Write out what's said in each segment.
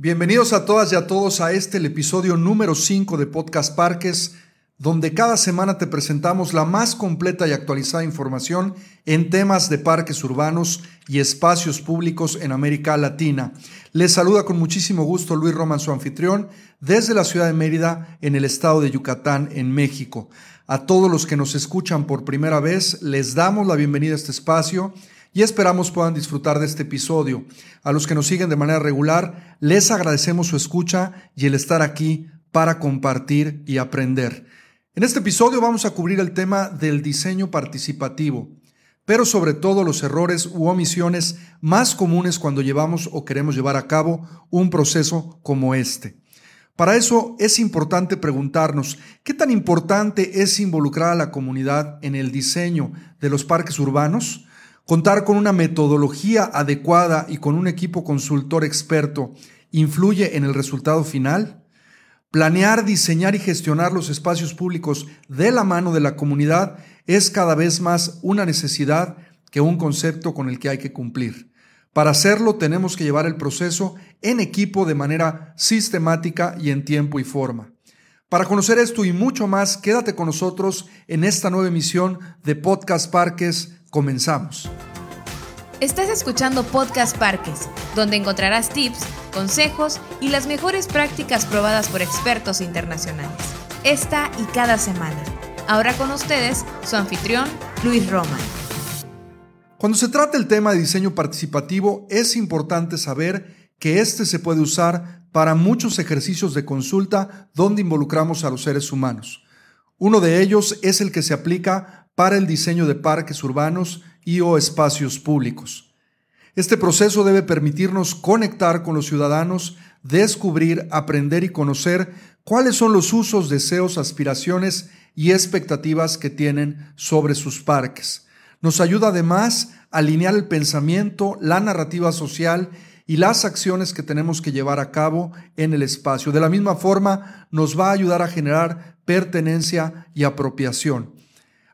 Bienvenidos a todas y a todos a este el episodio número 5 de Podcast Parques, donde cada semana te presentamos la más completa y actualizada información en temas de parques urbanos y espacios públicos en América Latina. Les saluda con muchísimo gusto Luis Roman, su anfitrión, desde la ciudad de Mérida, en el estado de Yucatán, en México. A todos los que nos escuchan por primera vez, les damos la bienvenida a este espacio y esperamos puedan disfrutar de este episodio. A los que nos siguen de manera regular, les agradecemos su escucha y el estar aquí para compartir y aprender. En este episodio vamos a cubrir el tema del diseño participativo, pero sobre todo los errores u omisiones más comunes cuando llevamos o queremos llevar a cabo un proceso como este. Para eso es importante preguntarnos, ¿qué tan importante es involucrar a la comunidad en el diseño de los parques urbanos? Contar con una metodología adecuada y con un equipo consultor experto influye en el resultado final. Planear, diseñar y gestionar los espacios públicos de la mano de la comunidad es cada vez más una necesidad que un concepto con el que hay que cumplir. Para hacerlo tenemos que llevar el proceso en equipo de manera sistemática y en tiempo y forma. Para conocer esto y mucho más, quédate con nosotros en esta nueva emisión de Podcast Parques Comenzamos. Estás escuchando Podcast Parques, donde encontrarás tips, consejos y las mejores prácticas probadas por expertos internacionales. Esta y cada semana. Ahora con ustedes, su anfitrión, Luis Roman. Cuando se trata el tema de diseño participativo, es importante saber que este se puede usar para muchos ejercicios de consulta donde involucramos a los seres humanos. Uno de ellos es el que se aplica para el diseño de parques urbanos y o espacios públicos. Este proceso debe permitirnos conectar con los ciudadanos, descubrir, aprender y conocer cuáles son los usos, deseos, aspiraciones y expectativas que tienen sobre sus parques. Nos ayuda además a alinear el pensamiento, la narrativa social y las acciones que tenemos que llevar a cabo en el espacio. De la misma forma, nos va a ayudar a generar pertenencia y apropiación.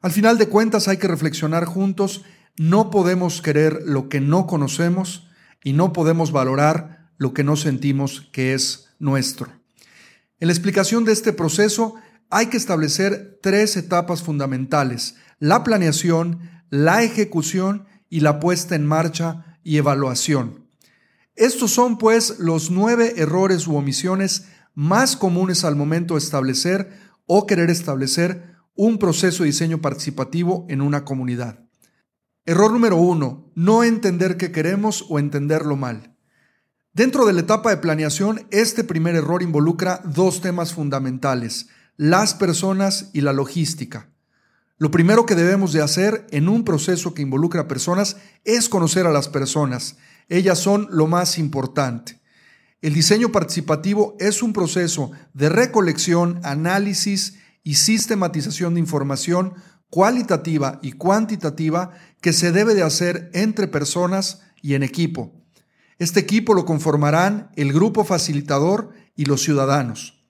Al final de cuentas hay que reflexionar juntos, no podemos querer lo que no conocemos y no podemos valorar lo que no sentimos que es nuestro. En la explicación de este proceso hay que establecer tres etapas fundamentales, la planeación, la ejecución y la puesta en marcha y evaluación. Estos son pues los nueve errores u omisiones más comunes al momento de establecer o querer establecer un proceso de diseño participativo en una comunidad. Error número uno, no entender qué queremos o entenderlo mal. Dentro de la etapa de planeación, este primer error involucra dos temas fundamentales, las personas y la logística. Lo primero que debemos de hacer en un proceso que involucra personas es conocer a las personas. Ellas son lo más importante. El diseño participativo es un proceso de recolección, análisis y sistematización de información cualitativa y cuantitativa que se debe de hacer entre personas y en equipo. Este equipo lo conformarán el grupo facilitador y los ciudadanos.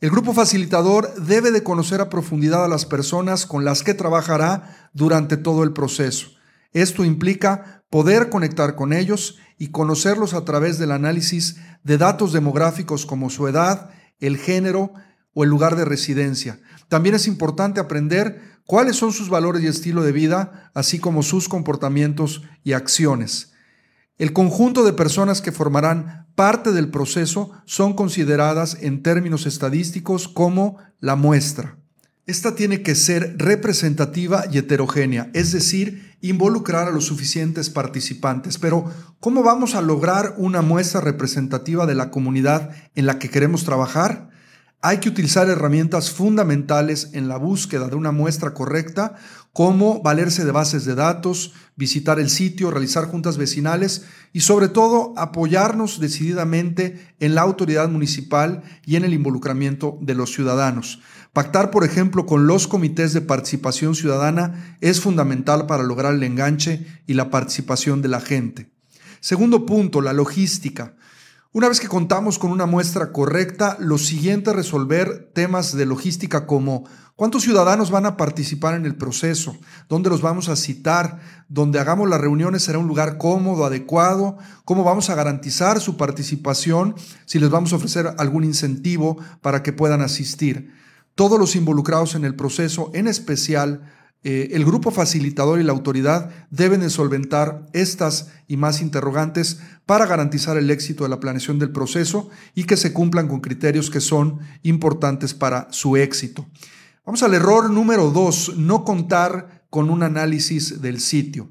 El grupo facilitador debe de conocer a profundidad a las personas con las que trabajará durante todo el proceso. Esto implica poder conectar con ellos y conocerlos a través del análisis de datos demográficos como su edad, el género, o el lugar de residencia. También es importante aprender cuáles son sus valores y estilo de vida, así como sus comportamientos y acciones. El conjunto de personas que formarán parte del proceso son consideradas en términos estadísticos como la muestra. Esta tiene que ser representativa y heterogénea, es decir, involucrar a los suficientes participantes. Pero, ¿cómo vamos a lograr una muestra representativa de la comunidad en la que queremos trabajar? Hay que utilizar herramientas fundamentales en la búsqueda de una muestra correcta, como valerse de bases de datos, visitar el sitio, realizar juntas vecinales y sobre todo apoyarnos decididamente en la autoridad municipal y en el involucramiento de los ciudadanos. Pactar, por ejemplo, con los comités de participación ciudadana es fundamental para lograr el enganche y la participación de la gente. Segundo punto, la logística. Una vez que contamos con una muestra correcta, lo siguiente es resolver temas de logística como cuántos ciudadanos van a participar en el proceso, dónde los vamos a citar, dónde hagamos las reuniones será un lugar cómodo, adecuado, cómo vamos a garantizar su participación, si les vamos a ofrecer algún incentivo para que puedan asistir. Todos los involucrados en el proceso, en especial eh, el grupo facilitador y la autoridad deben de solventar estas y más interrogantes para garantizar el éxito de la planeación del proceso y que se cumplan con criterios que son importantes para su éxito. Vamos al error número dos, no contar con un análisis del sitio.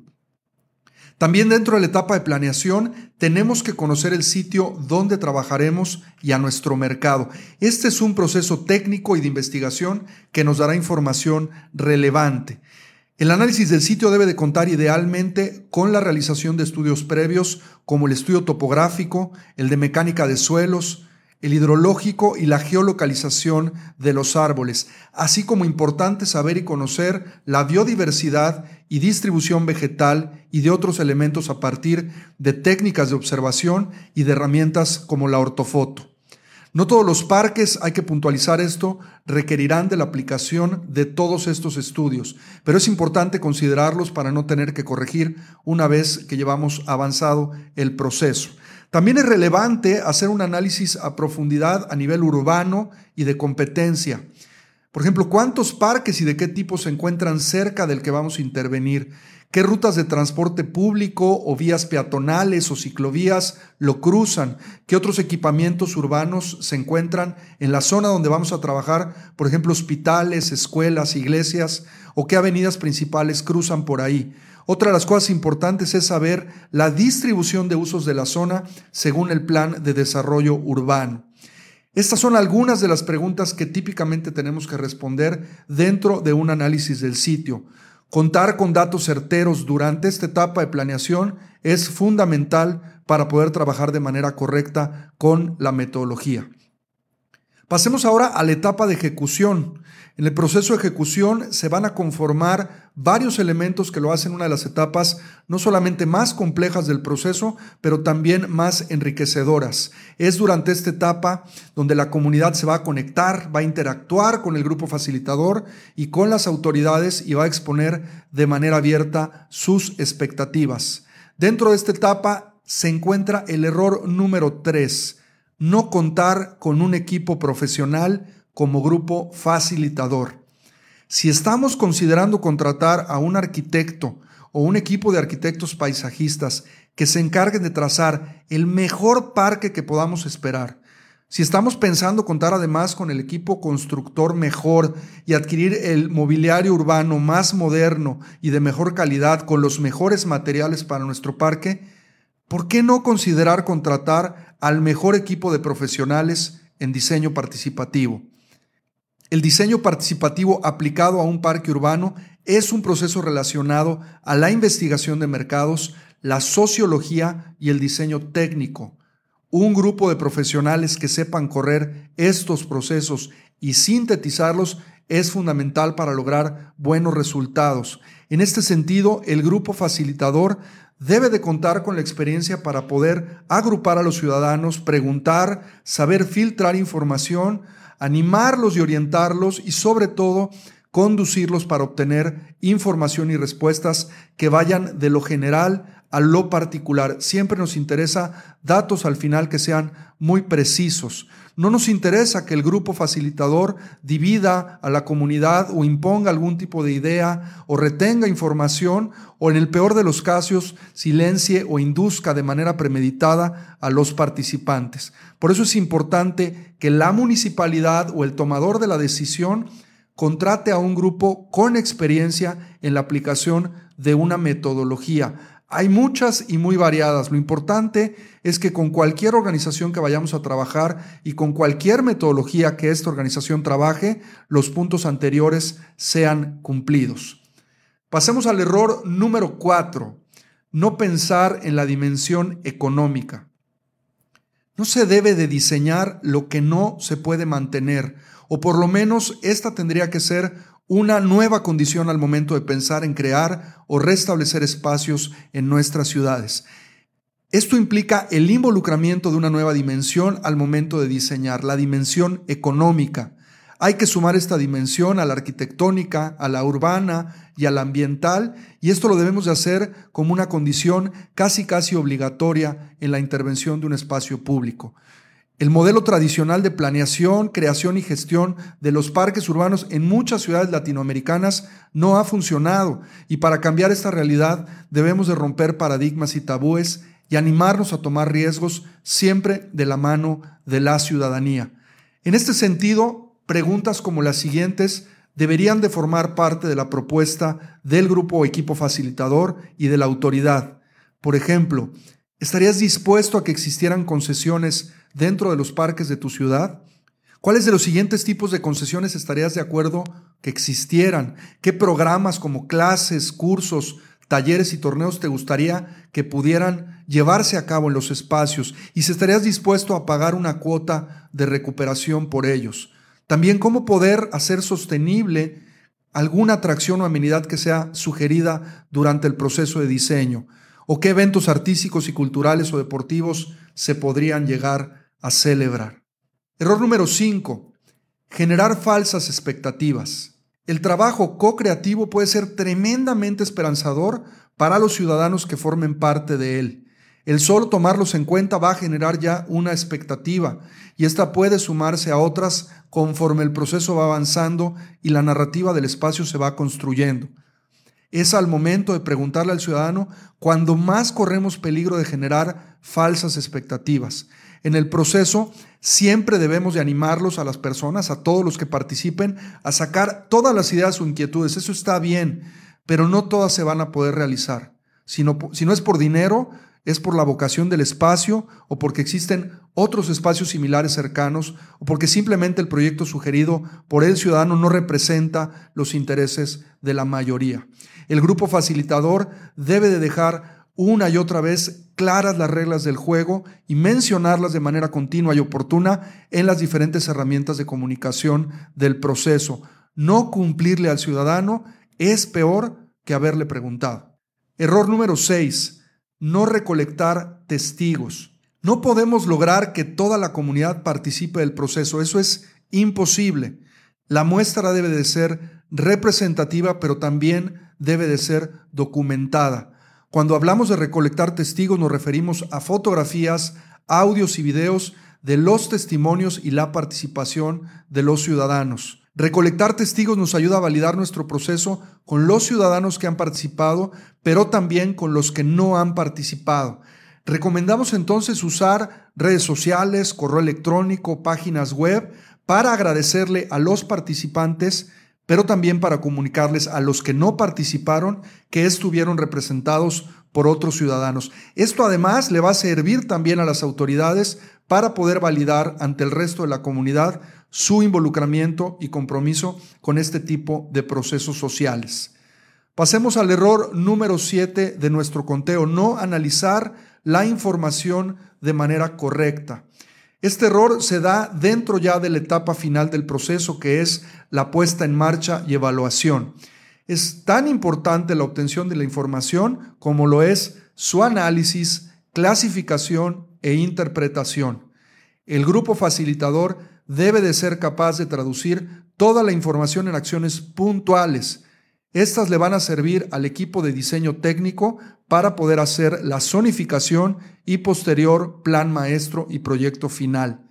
También dentro de la etapa de planeación tenemos que conocer el sitio donde trabajaremos y a nuestro mercado. Este es un proceso técnico y de investigación que nos dará información relevante. El análisis del sitio debe de contar idealmente con la realización de estudios previos como el estudio topográfico, el de mecánica de suelos, el hidrológico y la geolocalización de los árboles, así como importante saber y conocer la biodiversidad y distribución vegetal y de otros elementos a partir de técnicas de observación y de herramientas como la ortofoto. No todos los parques, hay que puntualizar esto, requerirán de la aplicación de todos estos estudios, pero es importante considerarlos para no tener que corregir una vez que llevamos avanzado el proceso. También es relevante hacer un análisis a profundidad a nivel urbano y de competencia. Por ejemplo, ¿cuántos parques y de qué tipo se encuentran cerca del que vamos a intervenir? ¿Qué rutas de transporte público o vías peatonales o ciclovías lo cruzan? ¿Qué otros equipamientos urbanos se encuentran en la zona donde vamos a trabajar? Por ejemplo, hospitales, escuelas, iglesias o qué avenidas principales cruzan por ahí. Otra de las cosas importantes es saber la distribución de usos de la zona según el plan de desarrollo urbano. Estas son algunas de las preguntas que típicamente tenemos que responder dentro de un análisis del sitio. Contar con datos certeros durante esta etapa de planeación es fundamental para poder trabajar de manera correcta con la metodología. Pasemos ahora a la etapa de ejecución. En el proceso de ejecución se van a conformar varios elementos que lo hacen una de las etapas no solamente más complejas del proceso, pero también más enriquecedoras. Es durante esta etapa donde la comunidad se va a conectar, va a interactuar con el grupo facilitador y con las autoridades y va a exponer de manera abierta sus expectativas. Dentro de esta etapa se encuentra el error número 3, no contar con un equipo profesional como grupo facilitador. Si estamos considerando contratar a un arquitecto o un equipo de arquitectos paisajistas que se encarguen de trazar el mejor parque que podamos esperar, si estamos pensando contar además con el equipo constructor mejor y adquirir el mobiliario urbano más moderno y de mejor calidad con los mejores materiales para nuestro parque, ¿por qué no considerar contratar al mejor equipo de profesionales en diseño participativo? El diseño participativo aplicado a un parque urbano es un proceso relacionado a la investigación de mercados, la sociología y el diseño técnico. Un grupo de profesionales que sepan correr estos procesos y sintetizarlos es fundamental para lograr buenos resultados. En este sentido, el grupo facilitador debe de contar con la experiencia para poder agrupar a los ciudadanos, preguntar, saber filtrar información, animarlos y orientarlos y sobre todo conducirlos para obtener información y respuestas que vayan de lo general a lo particular. Siempre nos interesa datos al final que sean muy precisos. No nos interesa que el grupo facilitador divida a la comunidad o imponga algún tipo de idea o retenga información o en el peor de los casos silencie o induzca de manera premeditada a los participantes. Por eso es importante que la municipalidad o el tomador de la decisión contrate a un grupo con experiencia en la aplicación de una metodología hay muchas y muy variadas. Lo importante es que con cualquier organización que vayamos a trabajar y con cualquier metodología que esta organización trabaje, los puntos anteriores sean cumplidos. Pasemos al error número cuatro, no pensar en la dimensión económica. No se debe de diseñar lo que no se puede mantener, o por lo menos esta tendría que ser una nueva condición al momento de pensar en crear o restablecer espacios en nuestras ciudades. Esto implica el involucramiento de una nueva dimensión al momento de diseñar, la dimensión económica. Hay que sumar esta dimensión a la arquitectónica, a la urbana y a la ambiental, y esto lo debemos de hacer como una condición casi casi obligatoria en la intervención de un espacio público. El modelo tradicional de planeación, creación y gestión de los parques urbanos en muchas ciudades latinoamericanas no ha funcionado y para cambiar esta realidad debemos de romper paradigmas y tabúes y animarnos a tomar riesgos siempre de la mano de la ciudadanía. En este sentido, preguntas como las siguientes deberían de formar parte de la propuesta del grupo o equipo facilitador y de la autoridad. Por ejemplo, ¿estarías dispuesto a que existieran concesiones dentro de los parques de tu ciudad? ¿Cuáles de los siguientes tipos de concesiones estarías de acuerdo que existieran? ¿Qué programas como clases, cursos, talleres y torneos te gustaría que pudieran llevarse a cabo en los espacios? Y si estarías dispuesto a pagar una cuota de recuperación por ellos. También cómo poder hacer sostenible alguna atracción o amenidad que sea sugerida durante el proceso de diseño. O qué eventos artísticos y culturales o deportivos se podrían llegar a celebrar. Error número 5. Generar falsas expectativas. El trabajo co-creativo puede ser tremendamente esperanzador para los ciudadanos que formen parte de él. El solo tomarlos en cuenta va a generar ya una expectativa y esta puede sumarse a otras conforme el proceso va avanzando y la narrativa del espacio se va construyendo. Es al momento de preguntarle al ciudadano cuando más corremos peligro de generar falsas expectativas. En el proceso siempre debemos de animarlos a las personas, a todos los que participen, a sacar todas las ideas o inquietudes. Eso está bien, pero no todas se van a poder realizar. Si no, si no es por dinero, es por la vocación del espacio o porque existen otros espacios similares cercanos o porque simplemente el proyecto sugerido por el ciudadano no representa los intereses de la mayoría. El grupo facilitador debe de dejar una y otra vez claras las reglas del juego y mencionarlas de manera continua y oportuna en las diferentes herramientas de comunicación del proceso. No cumplirle al ciudadano es peor que haberle preguntado. Error número 6. No recolectar testigos. No podemos lograr que toda la comunidad participe del proceso. Eso es imposible. La muestra debe de ser representativa, pero también debe de ser documentada. Cuando hablamos de recolectar testigos nos referimos a fotografías, audios y videos de los testimonios y la participación de los ciudadanos. Recolectar testigos nos ayuda a validar nuestro proceso con los ciudadanos que han participado, pero también con los que no han participado. Recomendamos entonces usar redes sociales, correo electrónico, páginas web para agradecerle a los participantes pero también para comunicarles a los que no participaron que estuvieron representados por otros ciudadanos. Esto además le va a servir también a las autoridades para poder validar ante el resto de la comunidad su involucramiento y compromiso con este tipo de procesos sociales. Pasemos al error número 7 de nuestro conteo, no analizar la información de manera correcta. Este error se da dentro ya de la etapa final del proceso, que es la puesta en marcha y evaluación. Es tan importante la obtención de la información como lo es su análisis, clasificación e interpretación. El grupo facilitador debe de ser capaz de traducir toda la información en acciones puntuales. Estas le van a servir al equipo de diseño técnico para poder hacer la zonificación y posterior plan maestro y proyecto final.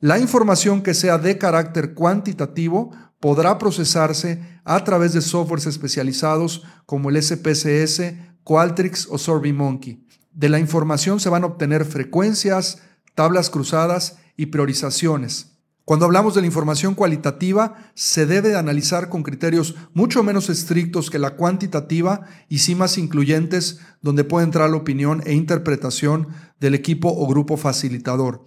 La información que sea de carácter cuantitativo podrá procesarse a través de softwares especializados como el SPSS, Qualtrics o SurveyMonkey. De la información se van a obtener frecuencias, tablas cruzadas y priorizaciones. Cuando hablamos de la información cualitativa, se debe analizar con criterios mucho menos estrictos que la cuantitativa y sí más incluyentes, donde puede entrar la opinión e interpretación del equipo o grupo facilitador.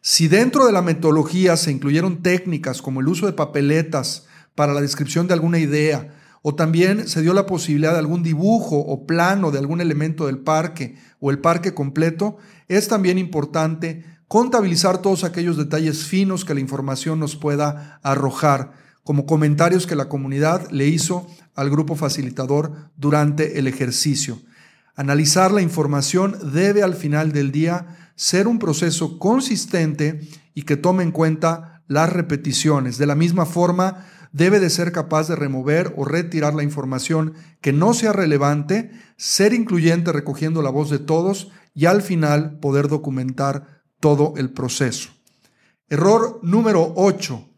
Si dentro de la metodología se incluyeron técnicas como el uso de papeletas para la descripción de alguna idea, o también se dio la posibilidad de algún dibujo o plano de algún elemento del parque o el parque completo, es también importante contabilizar todos aquellos detalles finos que la información nos pueda arrojar, como comentarios que la comunidad le hizo al grupo facilitador durante el ejercicio. Analizar la información debe al final del día ser un proceso consistente y que tome en cuenta las repeticiones. De la misma forma, debe de ser capaz de remover o retirar la información que no sea relevante, ser incluyente recogiendo la voz de todos y al final poder documentar todo el proceso. Error número 8.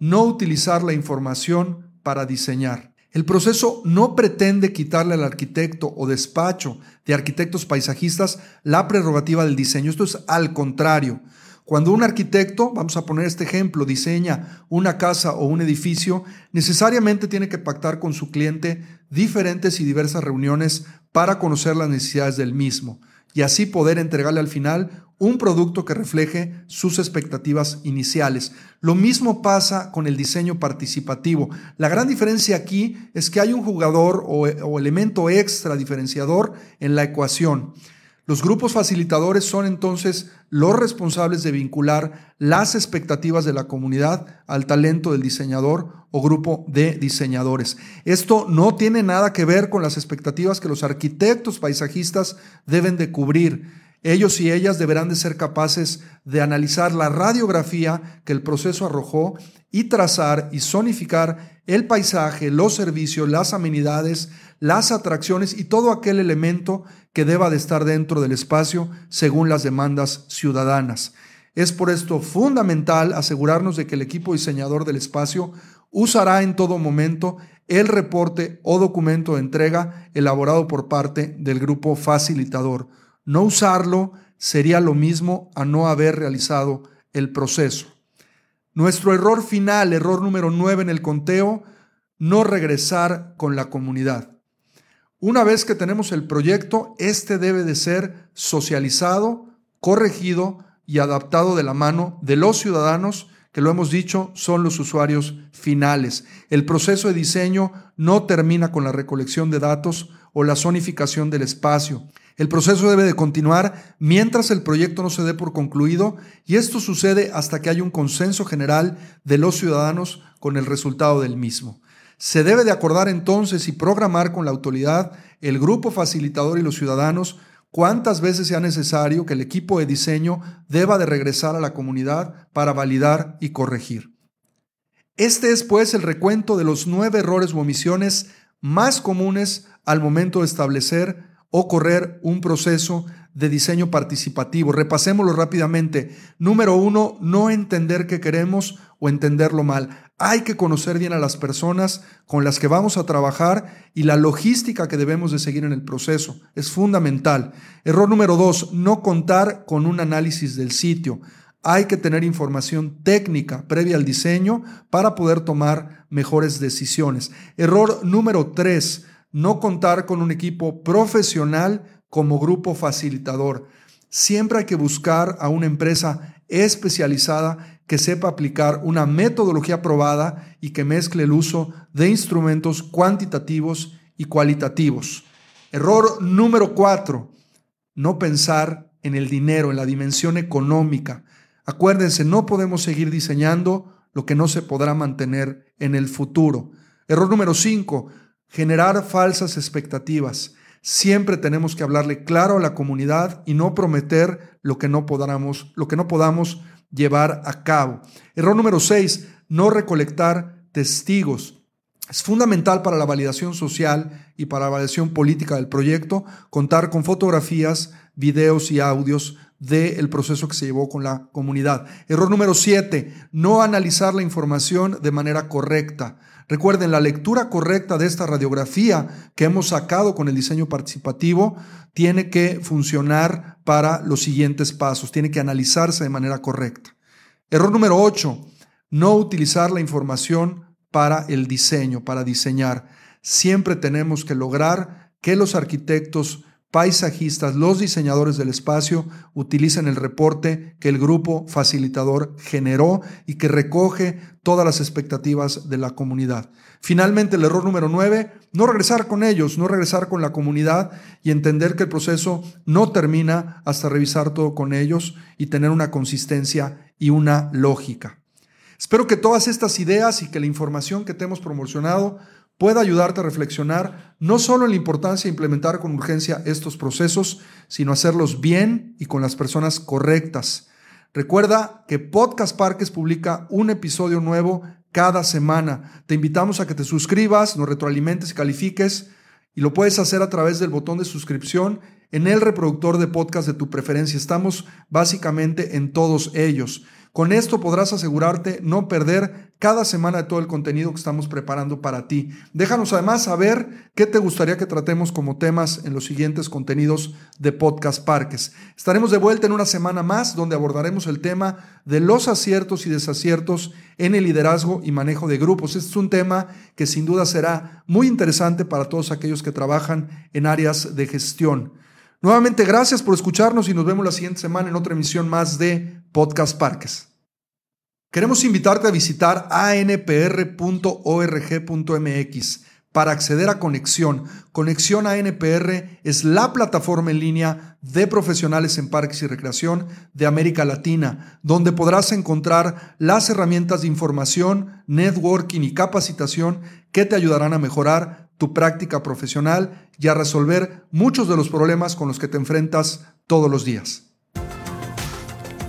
No utilizar la información para diseñar. El proceso no pretende quitarle al arquitecto o despacho de arquitectos paisajistas la prerrogativa del diseño. Esto es al contrario. Cuando un arquitecto, vamos a poner este ejemplo, diseña una casa o un edificio, necesariamente tiene que pactar con su cliente diferentes y diversas reuniones para conocer las necesidades del mismo y así poder entregarle al final un producto que refleje sus expectativas iniciales. Lo mismo pasa con el diseño participativo. La gran diferencia aquí es que hay un jugador o, o elemento extra diferenciador en la ecuación. Los grupos facilitadores son entonces los responsables de vincular las expectativas de la comunidad al talento del diseñador o grupo de diseñadores. Esto no tiene nada que ver con las expectativas que los arquitectos paisajistas deben de cubrir. Ellos y ellas deberán de ser capaces de analizar la radiografía que el proceso arrojó y trazar y zonificar el paisaje, los servicios, las amenidades, las atracciones y todo aquel elemento que deba de estar dentro del espacio según las demandas ciudadanas. Es por esto fundamental asegurarnos de que el equipo diseñador del espacio usará en todo momento el reporte o documento de entrega elaborado por parte del grupo facilitador no usarlo sería lo mismo a no haber realizado el proceso. Nuestro error final, error número 9 en el conteo, no regresar con la comunidad. Una vez que tenemos el proyecto, este debe de ser socializado, corregido y adaptado de la mano de los ciudadanos, que lo hemos dicho, son los usuarios finales. El proceso de diseño no termina con la recolección de datos o la zonificación del espacio. El proceso debe de continuar mientras el proyecto no se dé por concluido y esto sucede hasta que haya un consenso general de los ciudadanos con el resultado del mismo. Se debe de acordar entonces y programar con la autoridad, el grupo facilitador y los ciudadanos cuántas veces sea necesario que el equipo de diseño deba de regresar a la comunidad para validar y corregir. Este es pues el recuento de los nueve errores u omisiones más comunes al momento de establecer o correr un proceso de diseño participativo. Repasémoslo rápidamente. Número uno, no entender qué queremos o entenderlo mal. Hay que conocer bien a las personas con las que vamos a trabajar y la logística que debemos de seguir en el proceso. Es fundamental. Error número dos, no contar con un análisis del sitio. Hay que tener información técnica previa al diseño para poder tomar mejores decisiones. Error número tres, no contar con un equipo profesional como grupo facilitador. Siempre hay que buscar a una empresa especializada que sepa aplicar una metodología probada y que mezcle el uso de instrumentos cuantitativos y cualitativos. Error número cuatro, no pensar en el dinero, en la dimensión económica. Acuérdense, no podemos seguir diseñando lo que no se podrá mantener en el futuro. Error número cinco, generar falsas expectativas. Siempre tenemos que hablarle claro a la comunidad y no prometer lo que no podamos, lo que no podamos llevar a cabo. Error número 6, no recolectar testigos. Es fundamental para la validación social y para la validación política del proyecto contar con fotografías, videos y audios del proceso que se llevó con la comunidad. Error número 7, no analizar la información de manera correcta. Recuerden, la lectura correcta de esta radiografía que hemos sacado con el diseño participativo tiene que funcionar para los siguientes pasos, tiene que analizarse de manera correcta. Error número 8, no utilizar la información para el diseño, para diseñar. Siempre tenemos que lograr que los arquitectos paisajistas, los diseñadores del espacio utilizan el reporte que el grupo facilitador generó y que recoge todas las expectativas de la comunidad. Finalmente, el error número nueve, no regresar con ellos, no regresar con la comunidad y entender que el proceso no termina hasta revisar todo con ellos y tener una consistencia y una lógica. Espero que todas estas ideas y que la información que te hemos promocionado pueda ayudarte a reflexionar no solo en la importancia de implementar con urgencia estos procesos, sino hacerlos bien y con las personas correctas. Recuerda que Podcast Parques publica un episodio nuevo cada semana. Te invitamos a que te suscribas, nos retroalimentes y califiques y lo puedes hacer a través del botón de suscripción en el reproductor de podcast de tu preferencia. Estamos básicamente en todos ellos. Con esto podrás asegurarte no perder cada semana de todo el contenido que estamos preparando para ti. Déjanos además saber qué te gustaría que tratemos como temas en los siguientes contenidos de Podcast Parques. Estaremos de vuelta en una semana más donde abordaremos el tema de los aciertos y desaciertos en el liderazgo y manejo de grupos. Este es un tema que sin duda será muy interesante para todos aquellos que trabajan en áreas de gestión. Nuevamente, gracias por escucharnos y nos vemos la siguiente semana en otra emisión más de Podcast Parques. Queremos invitarte a visitar anpr.org.mx para acceder a Conexión. Conexión ANPR es la plataforma en línea de profesionales en parques y recreación de América Latina, donde podrás encontrar las herramientas de información, networking y capacitación que te ayudarán a mejorar tu práctica profesional y a resolver muchos de los problemas con los que te enfrentas todos los días.